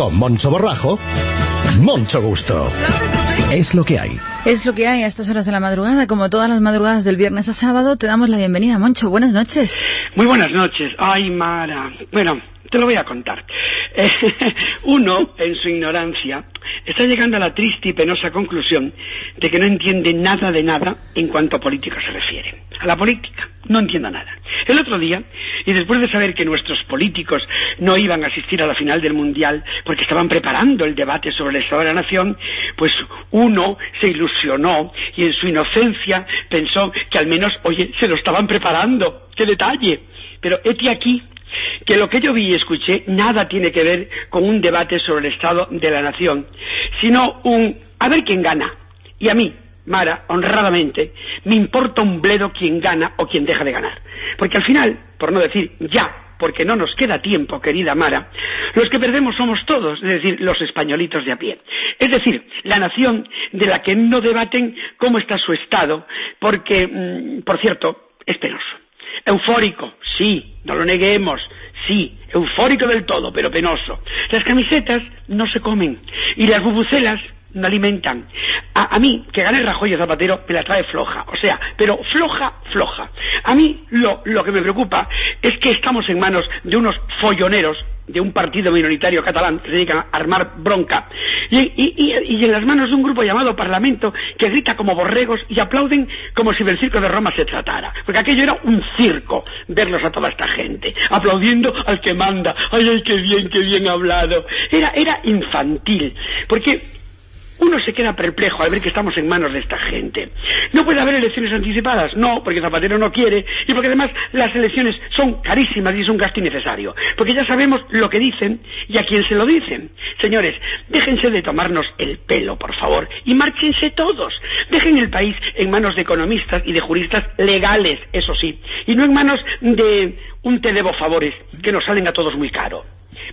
Con Moncho Borrajo, Moncho Gusto. Es lo que hay. Es lo que hay a estas horas de la madrugada. Como todas las madrugadas del viernes a sábado, te damos la bienvenida, Moncho. Buenas noches. Muy buenas noches. Ay, Mara. Bueno, te lo voy a contar. Eh, uno, en su ignorancia, está llegando a la triste y penosa conclusión de que no entiende nada de nada en cuanto a política se refiere. A la política, no entiendo nada. El otro día, y después de saber que nuestros políticos no iban a asistir a la final del Mundial porque estaban preparando el debate sobre el Estado de la Nación, pues uno se ilusionó y en su inocencia pensó que al menos, oye, se lo estaban preparando. ¡Qué detalle! Pero este aquí que lo que yo vi y escuché nada tiene que ver con un debate sobre el Estado de la Nación, sino un a ver quién gana. Y a mí, Mara, honradamente, me importa un bledo quién gana o quién deja de ganar. Porque al final, por no decir ya, porque no nos queda tiempo, querida Mara, los que perdemos somos todos, es decir, los españolitos de a pie. Es decir, la nación de la que no debaten cómo está su Estado, porque, mm, por cierto, es penoso. Eufórico, sí, no lo neguemos, sí, eufórico del todo, pero penoso. Las camisetas no se comen y las bubucelas no alimentan. A, mí, que gane Rajoy y Zapatero, me la trae floja. O sea, pero floja, floja. A mí lo que me preocupa es que estamos en manos de unos folloneros de un partido minoritario catalán que se dedican a armar bronca y, y, y, y, en las manos de un grupo llamado Parlamento que grita como borregos y aplauden como si del circo de Roma se tratara. Porque aquello era un circo, verlos a toda esta gente, aplaudiendo al que manda. ¡Ay, ay, qué bien, qué bien hablado! Era, era infantil. Porque uno se queda perplejo al ver que estamos en manos de esta gente. ¿No puede haber elecciones anticipadas? No, porque Zapatero no quiere y porque además las elecciones son carísimas y es un gasto innecesario. Porque ya sabemos lo que dicen y a quién se lo dicen. Señores, déjense de tomarnos el pelo, por favor, y márchense todos. Dejen el país en manos de economistas y de juristas legales, eso sí, y no en manos de un te debo favores que nos salen a todos muy caro.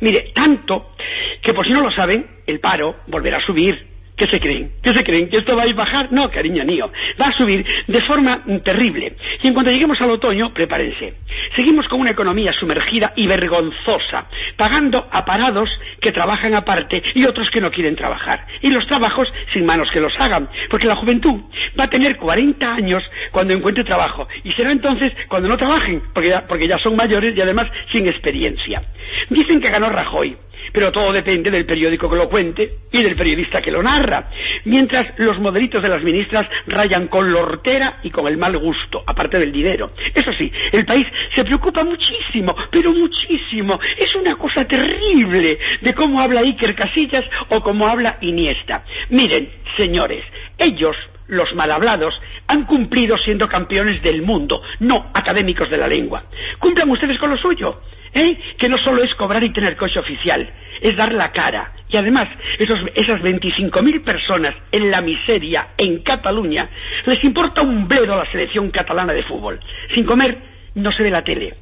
Mire, tanto que por si no lo saben, el paro volverá a subir ¿Qué se creen? ¿Qué se creen? ¿Que esto va a bajar? No, cariño mío. Va a subir de forma terrible. Y en cuanto lleguemos al otoño, prepárense. Seguimos con una economía sumergida y vergonzosa, pagando a parados que trabajan aparte y otros que no quieren trabajar. Y los trabajos sin manos que los hagan. Porque la juventud va a tener 40 años cuando encuentre trabajo. Y será entonces cuando no trabajen, porque ya, porque ya son mayores y además sin experiencia. Dicen que ganó Rajoy pero todo depende del periódico que lo cuente y del periodista que lo narra. Mientras los modelitos de las ministras rayan con la hortera y con el mal gusto, aparte del dinero. Eso sí, el país se preocupa muchísimo, pero muchísimo. Es una cosa terrible de cómo habla Iker Casillas o cómo habla Iniesta. Miren, señores, ellos los mal hablados, han cumplido siendo campeones del mundo, no académicos de la lengua. Cumplan ustedes con lo suyo, ¿eh? que no solo es cobrar y tener coche oficial, es dar la cara. Y además, esos, esas 25.000 personas en la miseria en Cataluña, les importa un bledo a la selección catalana de fútbol. Sin comer, no se ve la tele.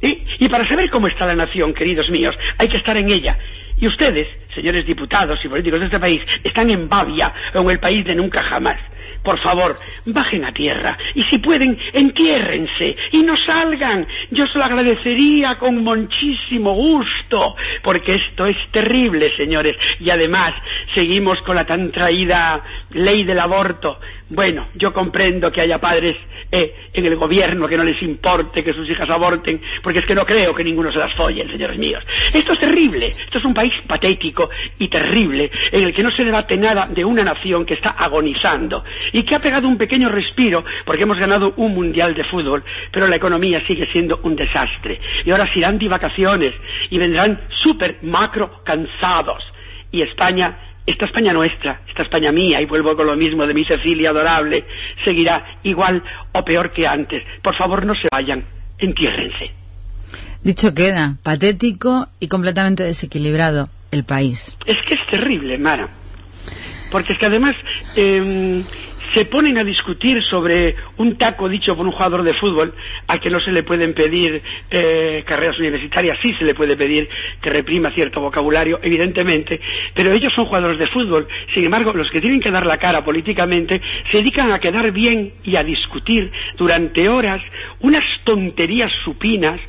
¿Eh? Y para saber cómo está la nación, queridos míos, hay que estar en ella. Y ustedes, señores diputados y políticos de este país, están en Bavia o en el país de nunca jamás. Por favor, bajen a tierra y si pueden, entiérrense y no salgan. Yo se lo agradecería con muchísimo gusto, porque esto es terrible, señores. Y además, seguimos con la tan traída ley del aborto. Bueno, yo comprendo que haya padres eh, en el gobierno que no les importe que sus hijas aborten, porque es que no creo que ninguno se las follen, señores míos. Esto es terrible. Esto es un país patético y terrible, en el que no se debate nada de una nación que está agonizando y que ha pegado un pequeño respiro porque hemos ganado un mundial de fútbol, pero la economía sigue siendo un desastre. Y ahora se irán de vacaciones y vendrán súper macro cansados. Y España esta España nuestra, esta España mía, y vuelvo con lo mismo de mi Cecilia adorable, seguirá igual o peor que antes. Por favor, no se vayan, entiérrense. Dicho queda, patético y completamente desequilibrado el país. Es que es terrible, Mara. Porque es que además, eh, se ponen a discutir sobre un taco dicho por un jugador de fútbol al que no se le pueden pedir eh, carreras universitarias, sí se le puede pedir que reprima cierto vocabulario, evidentemente, pero ellos son jugadores de fútbol. Sin embargo, los que tienen que dar la cara políticamente se dedican a quedar bien y a discutir durante horas unas tonterías supinas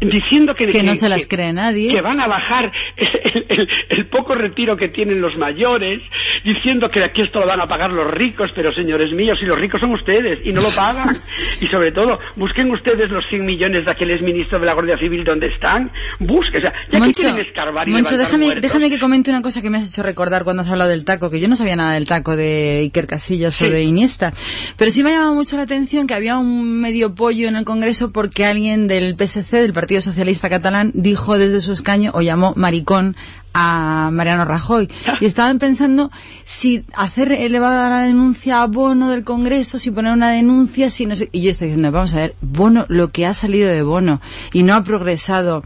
diciendo que, que no se las cree nadie que van a bajar el, poco retiro que tienen los mayores diciendo que aquí esto lo van a pagar los ricos pero señores míos si los ricos son ustedes y no lo pagan. Y sobre todo busquen ustedes los 100 millones de aquel ministro de la Guardia Civil donde están. Busquen o sea ya que quieren escarbar y Moncho, déjame, déjame que comente una cosa que me has hecho recordar cuando has hablado del taco que yo no sabía nada del taco de Iker Casillas o de Iniesta. Pero sí me ha llamado mucho la atención que había un medio pollo en el Congreso porque alguien del PSC del Partido Socialista Catalán dijo desde su escaño o llamó maricón a Mariano Rajoy. Y estaban pensando si hacer elevada la denuncia a Bono del Congreso, si poner una denuncia, si no sé. Y yo estoy diciendo, vamos a ver, Bono, lo que ha salido de Bono y no ha progresado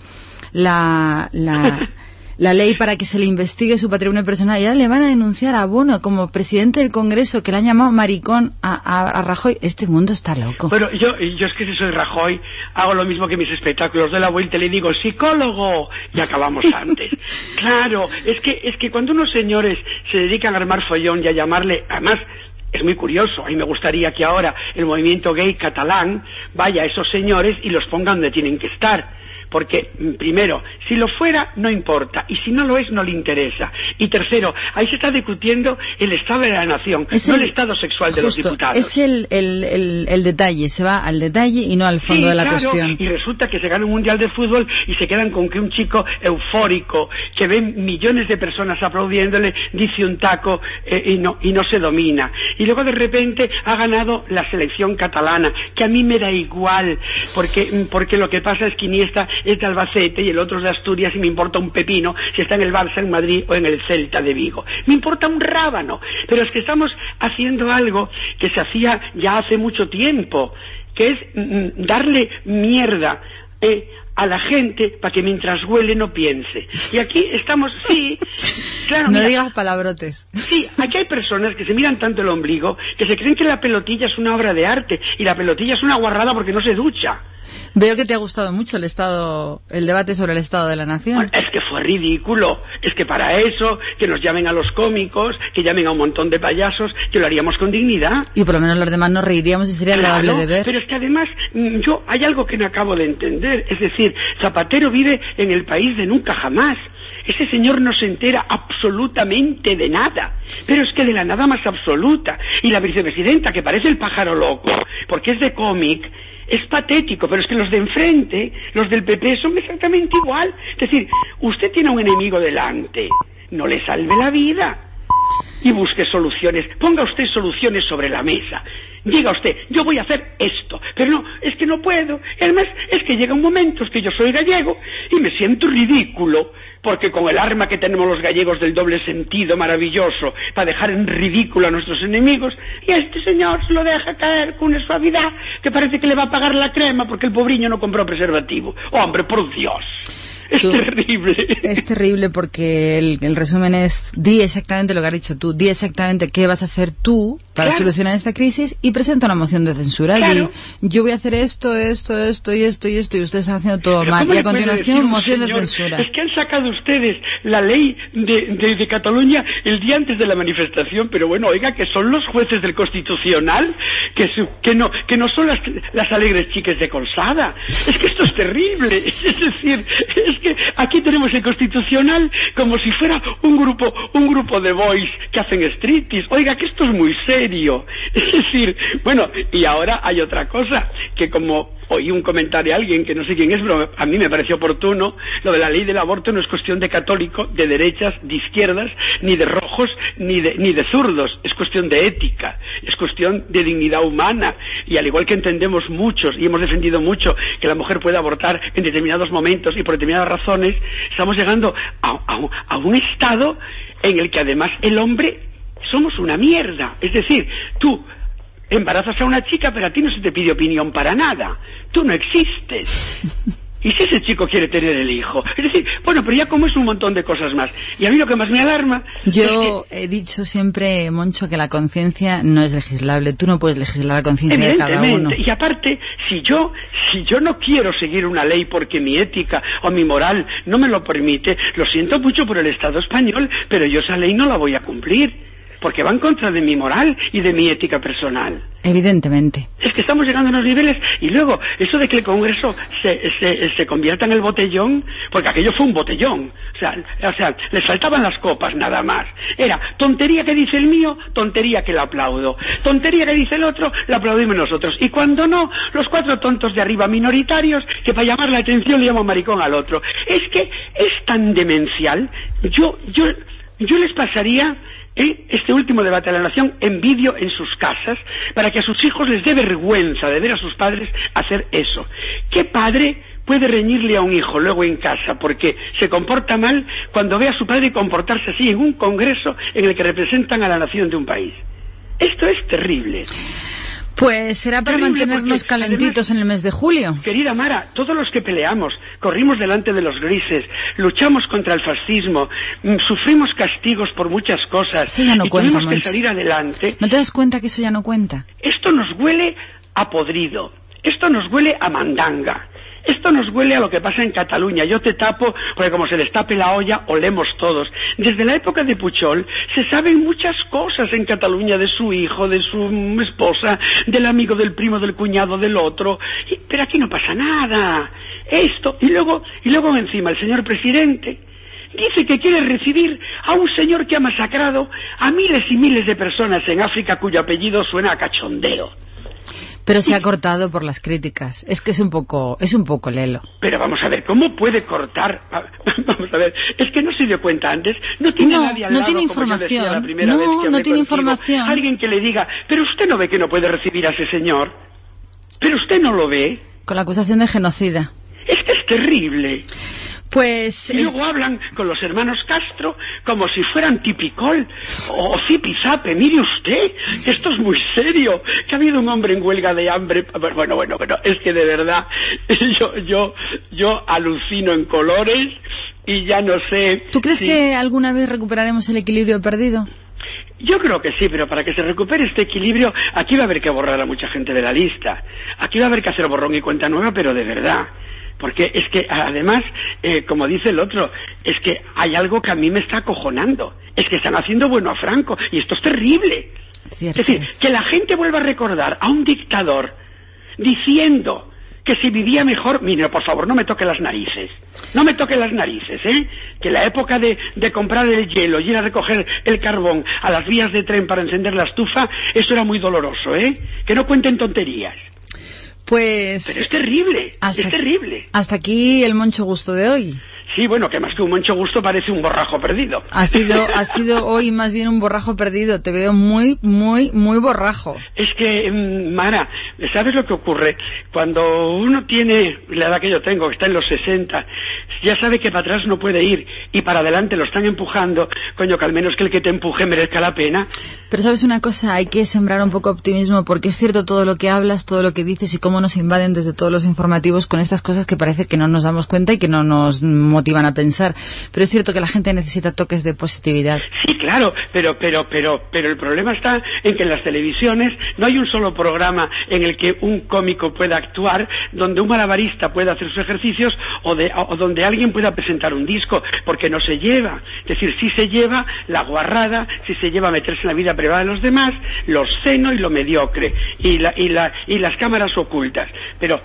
la, la, la ley para que se le investigue su patrimonio personal. Ya le van a denunciar a Bono como presidente del Congreso que le han llamado maricón a, Rajoy. Este mundo está loco. Bueno, yo, yo es que si soy Rajoy hago lo mismo que mis espectáculos de la vuelta y le digo psicólogo y acabamos antes. claro, es que, es que cuando unos señores se dedican a armar follón y a llamarle, además es muy curioso. A mí me gustaría que ahora el movimiento gay catalán vaya a esos señores y los ponga donde tienen que estar porque, mm, primero, si lo fuera, no importa, y si no lo es, no le interesa. Y tercero, ahí se está discutiendo el Estado de la Nación, no el, Estado sexual de los diputados. Es el, el, detalle, se va al detalle y no al fondo de la cuestión. Y resulta que se gana un mundial de fútbol y se quedan con que un chico eufórico, que ve millones de personas aplaudiéndole, dice un taco eh, y, no, y no se domina. Y luego de repente ha ganado la selección catalana, que a mí me da igual, porque, mm, porque lo que pasa es que Iniesta es de Albacete y el otro es de Asturias y me importa un pepino si está en el Barça en Madrid o en el Celta de Vigo. Me importa un rábano, pero es que estamos haciendo algo que se hacía ya hace mucho tiempo, que es mm, mm, darle mierda eh, a la gente para que mientras huele no piense. Y aquí estamos, sí, claro. No digas palabrotes. Sí, aquí hay personas que se miran tanto el ombligo que se creen que la pelotilla es una obra de arte y la pelotilla es una guarrada porque no se ducha. Veo que te ha gustado mucho el estado, el debate sobre el estado de la nación. es que fue ridículo. Es que para eso, que nos llamen a los cómicos, que llamen a un montón de payasos, que lo haríamos con dignidad. Y por lo menos los demás nos reiríamos y sería agradable de ver. Pero es que además, mm, yo, hay algo que no acabo de entender. Es decir, Zapatero vive en el país de nunca jamás. Ese señor no se entera absolutamente de nada, pero es que de la nada más absoluta. Y la vicepresidenta, que parece el pájaro loco, porque es de cómic, es patético, pero es que los de enfrente, los del PP, son exactamente igual. Es decir, usted tiene un enemigo delante, no le salve la vida y busque soluciones. Ponga usted soluciones sobre la mesa. Diga usted, yo voy a hacer esto, pero no, es que no puedo. además, es que llega un momento, es que yo soy gallego y me siento ridículo porque con el arma que tenemos los gallegos del doble sentido maravilloso para dejar en ridículo a nuestros enemigos, y este señor se lo deja caer con una suavidad que parece que le va a pagar la crema porque el pobriño no compró preservativo. ¡Hombre, por Dios! Es terrible. Es terrible porque el, resumen es, di exactamente lo que has dicho tú, di exactamente qué vas a hacer tú para solucionar esta crisis y presenta una moción de censura. Y yo voy a hacer esto, esto, esto y esto y esto y ustedes están haciendo todo mal. Y a continuación, moción de censura. Es que han sacado ustedes la ley de, de, Cataluña el día antes de la manifestación, pero bueno, oiga, que son los jueces del Constitucional, que, que, no, que no son las, las alegres chiques de Colsada. Es que esto es terrible. Es decir, es que aquí tenemos el constitucional como si fuera un grupo, un grupo de boys que hacen striptease. Oiga, que esto es muy serio. Es decir, bueno, y ahora hay otra cosa, que como oí un comentario a alguien que no sé quién es, pero a mí me pareció oportuno, lo de la ley del aborto no es cuestión de católico, de derechas, de izquierdas, ni de rojos, ni de, ni de zurdos, es cuestión de ética, es cuestión de dignidad humana, y al igual que entendemos muchos y hemos defendido mucho que la mujer puede abortar en determinados momentos y por determinadas razones, estamos llegando a, a un estado en el que además el hombre somos una mierda. Es decir, tú embarazas a una chica, pero a ti no se te pide opinión para nada. Tú no existes. ¿Y si ese chico quiere tener el hijo? Es decir, bueno, pero ya como es un montón de cosas más. Y a mí lo que más me alarma... Yo he dicho siempre, Moncho, que la conciencia no es legislable. Tú no puedes legislar la conciencia de cada uno. Y aparte, si yo, si yo no quiero seguir una ley porque mi ética o mi moral no me lo permite, lo siento mucho por el Estado español, pero yo esa ley no la voy a cumplir porque va en contra de mi moral y de mi ética personal. Evidentemente. Es que estamos llegando a unos niveles y luego eso de que el Congreso se, se, convierta en el botellón, porque aquello fue un botellón, o sea, o sea, les faltaban las copas nada más. Era tontería que dice el mío, tontería que le aplaudo, tontería que dice el otro, la aplaudimos nosotros. Y cuando no, los cuatro tontos de arriba minoritarios que para llamar la atención le llaman maricón al otro. Es que es tan demencial. Yo, yo, yo les pasaría este último debate de la nación en vídeo en sus casas para que a sus hijos les dé vergüenza de ver a sus padres hacer eso. ¿Qué padre puede reñirle a un hijo luego en casa porque se comporta mal cuando ve a su padre comportarse así en un congreso en el que representan a la nación de un país? Esto es terrible. Pues será para mantenernos calentitos en el mes de julio. Querida Mara, todos los que peleamos, corrimos delante de los grises, luchamos contra el fascismo, mm, sufrimos castigos por muchas cosas eso ya no y cuenta, tuvimos que salir adelante. ¿No te das cuenta que eso ya no cuenta? Esto nos huele a podrido, esto nos huele a mandanga. Esto nos huele a lo que pasa en Cataluña. Yo te tapo, porque como se destape la olla, olemos todos. Desde la época de Puchol se saben muchas cosas en Cataluña de su hijo, de su esposa, del amigo, del primo, del cuñado, del otro. pero aquí no pasa nada. Esto, y luego, y luego encima el señor presidente dice que quiere recibir a un señor que ha masacrado a miles y miles de personas en África cuyo apellido suena a cachondeo. Pero se ha cortado por las críticas. Es que es un poco, es un poco lelo. Pero vamos a ver, ¿cómo puede cortar? Vamos a ver, es que no se dio cuenta antes. No tiene nadie al no tiene información. no, no tiene información. Alguien que le diga, pero usted no ve que no puede recibir a ese señor. Pero usted no lo ve. Con la acusación de genocida. Es que es terrible. Pues... Y luego hablan con los hermanos Castro como si fueran tipicol o zipizape. Mire usted, esto es muy serio, que ha habido un hombre en huelga de hambre. Bueno, bueno, bueno, es que de verdad yo, yo, yo alucino en colores y ya no sé... ¿Tú crees que alguna vez recuperaremos el equilibrio perdido? Yo creo que sí, pero para que se recupere este equilibrio, aquí va a haber que borrar a mucha gente de la lista. Aquí va a haber que hacer borrón y cuenta nueva, pero de verdad. Porque es que, además, eh, como dice el otro, es que hay algo que a mí me está acojonando. Es que están haciendo bueno a Franco, y esto es terrible. Es decir, que la gente vuelva a recordar a un dictador diciendo que si vivía mejor, mire, por favor, no me toque las narices. No me toque las narices, ¿eh? Que la época de, de, comprar el hielo y ir a recoger el carbón a las vías de tren para encender la estufa, eso era muy doloroso, ¿eh? Que no cuenten tonterías. Pues... Pero es terrible, es terrible. Hasta aquí el moncho gusto de hoy. Sí, bueno, que más que un moncho gusto parece un borrajo perdido. Ha sido, ha sido hoy más bien un borrajo perdido. Te veo muy, muy, muy borrajo. Es que, mm, Mara, ¿sabes lo que ocurre? Cuando uno tiene la edad que yo tengo, que está en los 60, ya sabe que para atrás no puede ir y para adelante lo están empujando, coño, que al menos que el que te empuje merezca la pena. Pero sabes una cosa, hay que sembrar un poco optimismo porque es cierto todo lo que hablas, todo lo que dices y cómo nos invaden desde todos los informativos con estas cosas que parece que no nos damos cuenta y que no nos motivan a pensar. Pero es cierto que la gente necesita toques de positividad. Sí, claro, pero, pero, pero, pero el problema está en que en las televisiones no hay un solo programa en el que un cómico pueda actuar, donde un malabarista pueda hacer sus ejercicios o, de, o donde alguien pueda presentar un disco, porque no se lleva. Es decir, si se lleva la guarrada, si se lleva meterse en la vida privada de los demás, lo seno y lo mediocre, y, la, y, la, y las cámaras ocultas. Pero,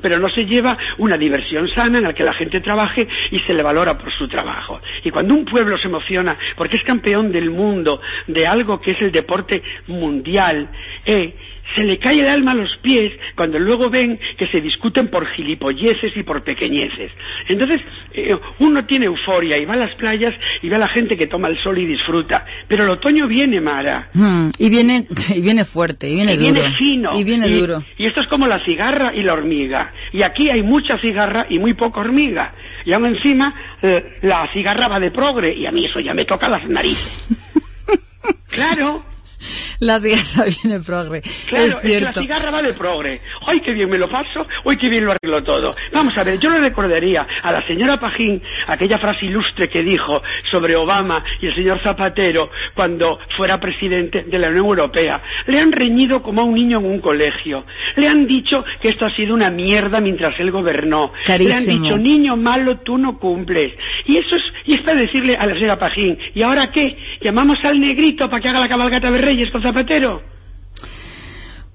pero no se lleva una diversión sana en la que la gente trabaje y se le valora por su trabajo. Y cuando un pueblo se emociona porque es campeón del mundo de algo que es el deporte mundial, eh, se le cae el alma a los pies cuando luego ven que se discuten por gilipolleces y por pequeñeces. Entonces, eh, uno tiene euforia y va a las playas y ve a la gente que toma el sol y disfruta. Pero el otoño viene, Mara. Mm, y viene y viene fuerte, y viene duro. Viene fino. Y viene duro. Y esto es como la cigarra y la hormiga. Y aquí hay mucha cigarra y muy poca hormiga. Y aún encima, eh, la cigarra va de progre y a mí eso ya me toca las narices. claro. La cigarra viene progre. Claro, es es, que cierto. la cigarra va de progre. ¡Ay, qué bien me lo paso! ¡Ay, qué bien lo arreglo todo! Vamos a ver, yo le recordaría a la señora Pajín aquella frase ilustre que dijo sobre Obama y el señor Zapatero cuando fuera presidente de la Unión Europea. Le han reñido como a un niño en un colegio. Le han dicho que esto ha sido una mierda mientras él gobernó. Le han dicho, niño malo, tú no cumples. Y eso es, y es para decirle a la señora Pajín, ¿y ahora qué? ¿Llamamos al negrito para que haga la cabalgata de Reyes con Zapatero?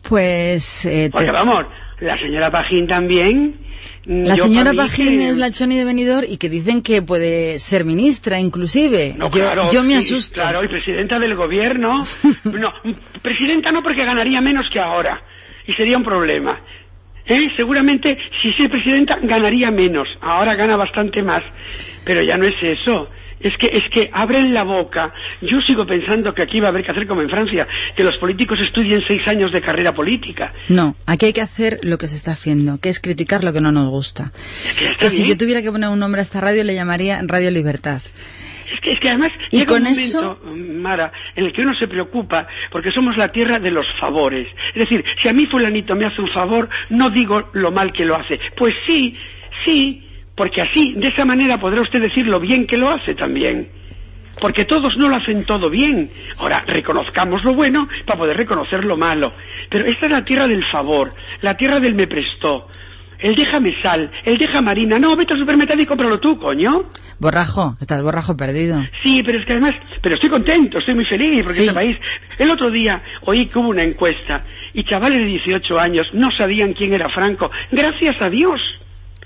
Pues... eh, te- Porque vamos, la señora Pajín también. mm, La señora Pajín que- es la Choni de Benidorm y que dicen que puede ser ministra, inclusive. No, yo, claro, yo me asusto. Claro, y presidenta del gobierno. no, presidenta no porque ganaría menos que ahora. Y sería un problema. ¿Eh? Seguramente si es presidenta ganaría menos. Ahora gana bastante más. Pero ya no es eso. Es que, es que abren la boca. Yo sigo pensando que aquí va a haber que hacer como en Francia, que los políticos estudien seis años de carrera política. No, aquí hay que hacer lo que se está haciendo, que es criticar lo que no nos gusta. Es que, si yo tuviera que poner un nombre a esta radio le llamaría Radio Libertad. Es que, es que además Y llega con un momento, eso- Mara, en el que uno se preocupa porque somos la tierra de los favores. Es decir, si a mí fulanito me hace un favor, no digo lo mal que lo hace. Pues sí, sí, porque así, de esa manera podrá usted decir lo bien que lo hace también. Porque todos no lo hacen todo bien. Ahora, reconozcamos lo bueno para poder reconocer lo malo. Pero esta es la tierra del favor, la tierra del me prestó. El déjame sal, el deja marina. No, vete al supermercado y cómpralo tú, coño. Borrajo, estás borrajo perdido. Sí, pero es que además, pero estoy contento, estoy muy feliz porque Sí. este país. El otro día oí que hubo una encuesta y chavales de 18 años no sabían quién era Franco. Gracias a Dios.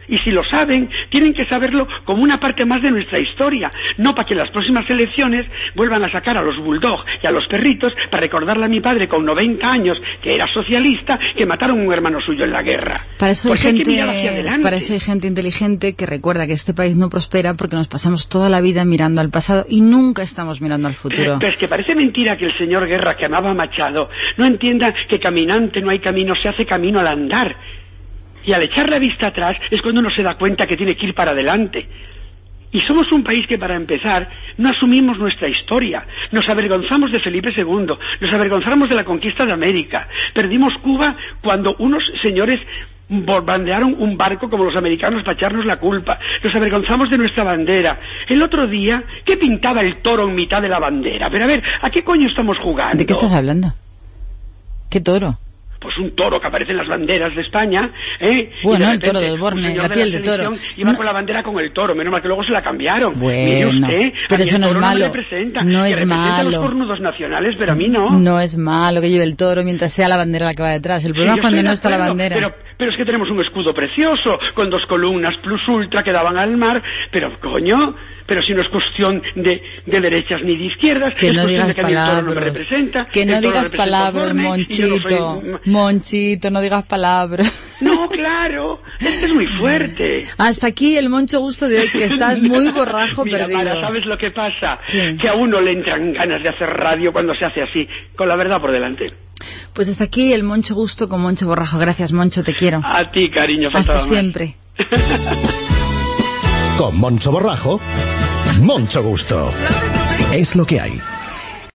Y si lo saben, tienen que saberlo como una parte más de nuestra historia, no para que en las próximas elecciones vuelvan a sacar a los bulldog y a los perritos para recordarle a mi padre con 90 años que era socialista que mataron a un hermano suyo en la guerra. Para eso, hay Porque hay gente, para eso hay gente inteligente que recuerda que este país no prospera porque nos pasamos toda la vida mirando al pasado y nunca estamos mirando al futuro. Pero es que parece mentira que el señor Guerra, que amaba a Machado, no entienda que caminante no hay camino, se hace camino al andar. Y al echar la vista atrás es cuando uno se da cuenta que tiene que ir para adelante. Y somos un país que, para empezar, no asumimos nuestra historia. Nos avergonzamos de Felipe II, nos avergonzamos de la conquista de América. Perdimos Cuba cuando unos señores bombardearon un barco como los americanos para echarnos la culpa. Nos avergonzamos de nuestra bandera. El otro día, ¿qué pintaba el toro en mitad de la bandera? Pero a ver, ¿a qué coño estamos jugando? ¿De qué estás hablando? ¿Qué toro? Pues un toro que aparece en las banderas de España, ¿eh? Y Bueno, de el toro repente, del Borne, la piel de selección toro. Iba No. con la bandera con el toro, menos mal que luego se la cambiaron. Bueno, usted, pero eso no es malo. No que es malo. los cornudos nacionales, pero a mí no. No es malo que lleve el toro mientras sea la bandera la que va detrás. El Sí, problema yo es cuando no está la bandera. Pero, pero es que tenemos un escudo precioso, con dos columnas plus ultra que daban al mar, pero coño, pero si no es cuestión de, de derechas ni de izquierdas, Que es no cuestión digas de que a mí el toro no me palabras. representa. Que no digas palabras, yo no Monchito. soy- Monchito, no digas palabras. No, claro, este es muy fuerte. Hasta aquí el moncho gusto de hoy, que estás muy borrajo Mira, perdido. Mara, ¿sabes lo que pasa? Sí. Que a uno le entran ganas de hacer radio cuando se hace así, con la verdad por delante. Pues hasta aquí el moncho gusto con moncho borrajo. Gracias, moncho, te quiero. A ti, cariño, Hasta siempre. Con Moncho Borrajo, Moncho Gusto. Es lo que hay.